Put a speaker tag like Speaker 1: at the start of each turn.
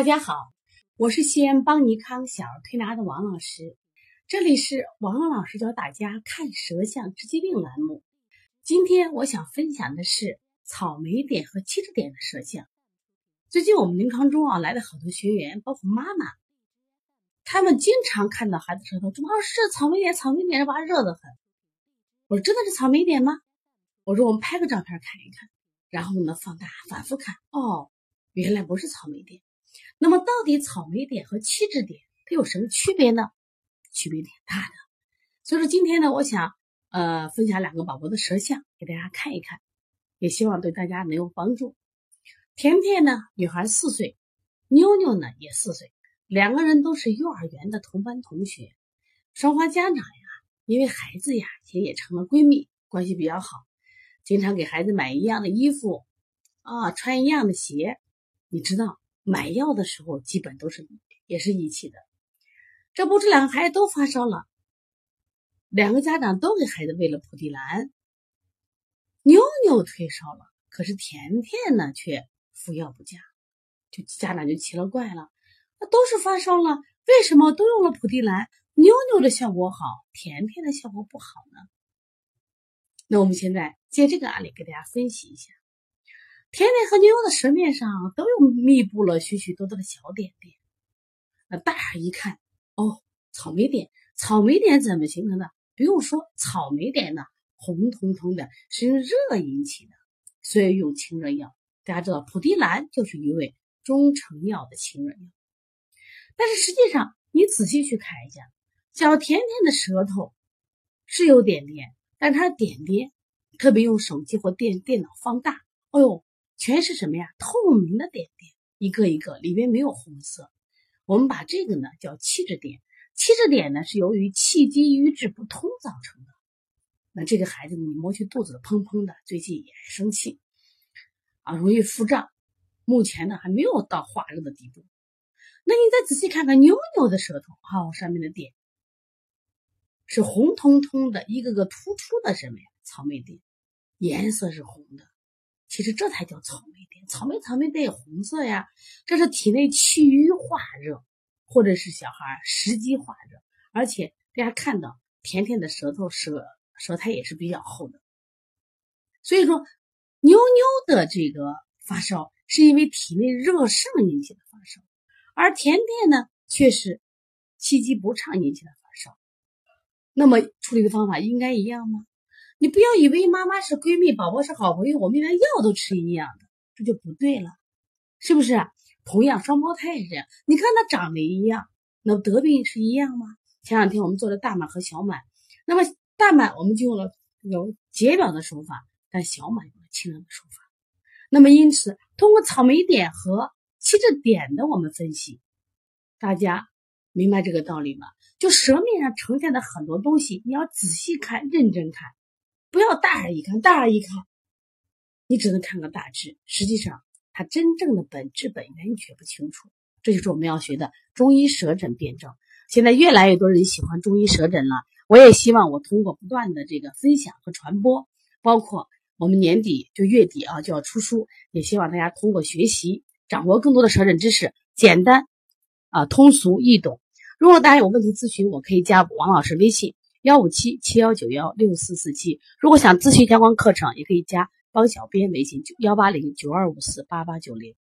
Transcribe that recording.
Speaker 1: 大家好，我是西安邦尼康小儿推拿的王老师，这里是王老师教大家看舌象治疾病栏目。今天我想分享的是草莓点和七质点的舌象。最近我们临床中啊来了好多学员，包括妈妈，他们经常看到孩子舌头，王老师草莓点，草莓点，哇热得很。我说真的是草莓点吗？我说我们拍个照片看一看，然后呢放大反复看，哦，原来不是草莓点。那么，到底草莓点和气质点它有什么区别呢？区别挺大的。所以说，今天呢，我想呃分享两个宝宝的舌象给大家看一看，也希望对大家能有帮助。甜甜呢，女孩四岁，妞妞呢也四岁，两个人都是幼儿园的同班同学。双方家长呀，因为孩子呀，也也成了闺蜜，关系比较好，经常给孩子买一样的衣服啊，穿一样的鞋。你知道？买药的时候基本都是也是一起的，这不这两个孩子都发烧了，两个家长都给孩子喂了普地蓝，妞妞退烧了，可是甜甜呢却服药不佳，就家长就奇了怪了，那都是发烧了，为什么都用了普地蓝，妞妞的效果好，甜甜的效果不好呢？那我们现在借这个案例给大家分析一下。甜甜和妞妞的舌面上都有密布了许许多多的小点点，那大人一看，哦，草莓点，草莓点怎么形成的？不用说，草莓点呢，红彤彤的，是用热引起的，所以用清热药。大家知道，蒲地蓝就是一味中成药的清热药。但是实际上，你仔细去看一下，小甜甜的舌头是有点点，但它的点点，特别用手机或电电脑放大，哎呦！全是什么呀？透明的点点，一个一个，里面没有红色。我们把这个呢叫气滞点。气滞点呢是由于气机瘀滞不通造成的。那这个孩子你摸去肚子砰砰的，最近也生气啊，容易腹胀。目前呢还没有到化热的地步。那你再仔细看看妞妞的舌头，好，上面的点是红彤彤的，一个个突出的什么呀？草莓点，颜色是红的。其实这才叫草莓点，草莓草莓点红色呀，这是体内气郁化热，或者是小孩食积化热。而且大家看到甜甜的舌头，舌舌苔也是比较厚的。所以说，妞妞的这个发烧是因为体内热盛引起的发烧，而甜甜呢却是气机不畅引起的发烧。那么处理的方法应该一样吗？你不要以为妈妈是闺蜜，宝宝是好朋友，我们连药都吃一样的，这就不对了，是不是？同样，双胞胎也是这样。你看他长得一样，那得病是一样吗？前两天我们做了大满和小满，那么大满我们就用了有解表的手法，但小满用了清热的手法。那么因此，通过草莓点和气滞点的我们分析，大家明白这个道理吗？就舌面上呈现的很多东西，你要仔细看，认真看。不要大而一看，大而一看，你只能看个大致，实际上它真正的本质本源你却不清楚。这就是我们要学的中医舌诊辨证。现在越来越多人喜欢中医舌诊了，我也希望我通过不断的这个分享和传播，包括我们年底就月底啊就要出书，也希望大家通过学习掌握更多的舌诊知识，简单啊通俗易懂。如果大家有问题咨询，我可以加王老师微信。幺五七七幺九幺六四四七，如果想咨询相关课程，也可以加帮小编微信幺八零九二五四八八九零。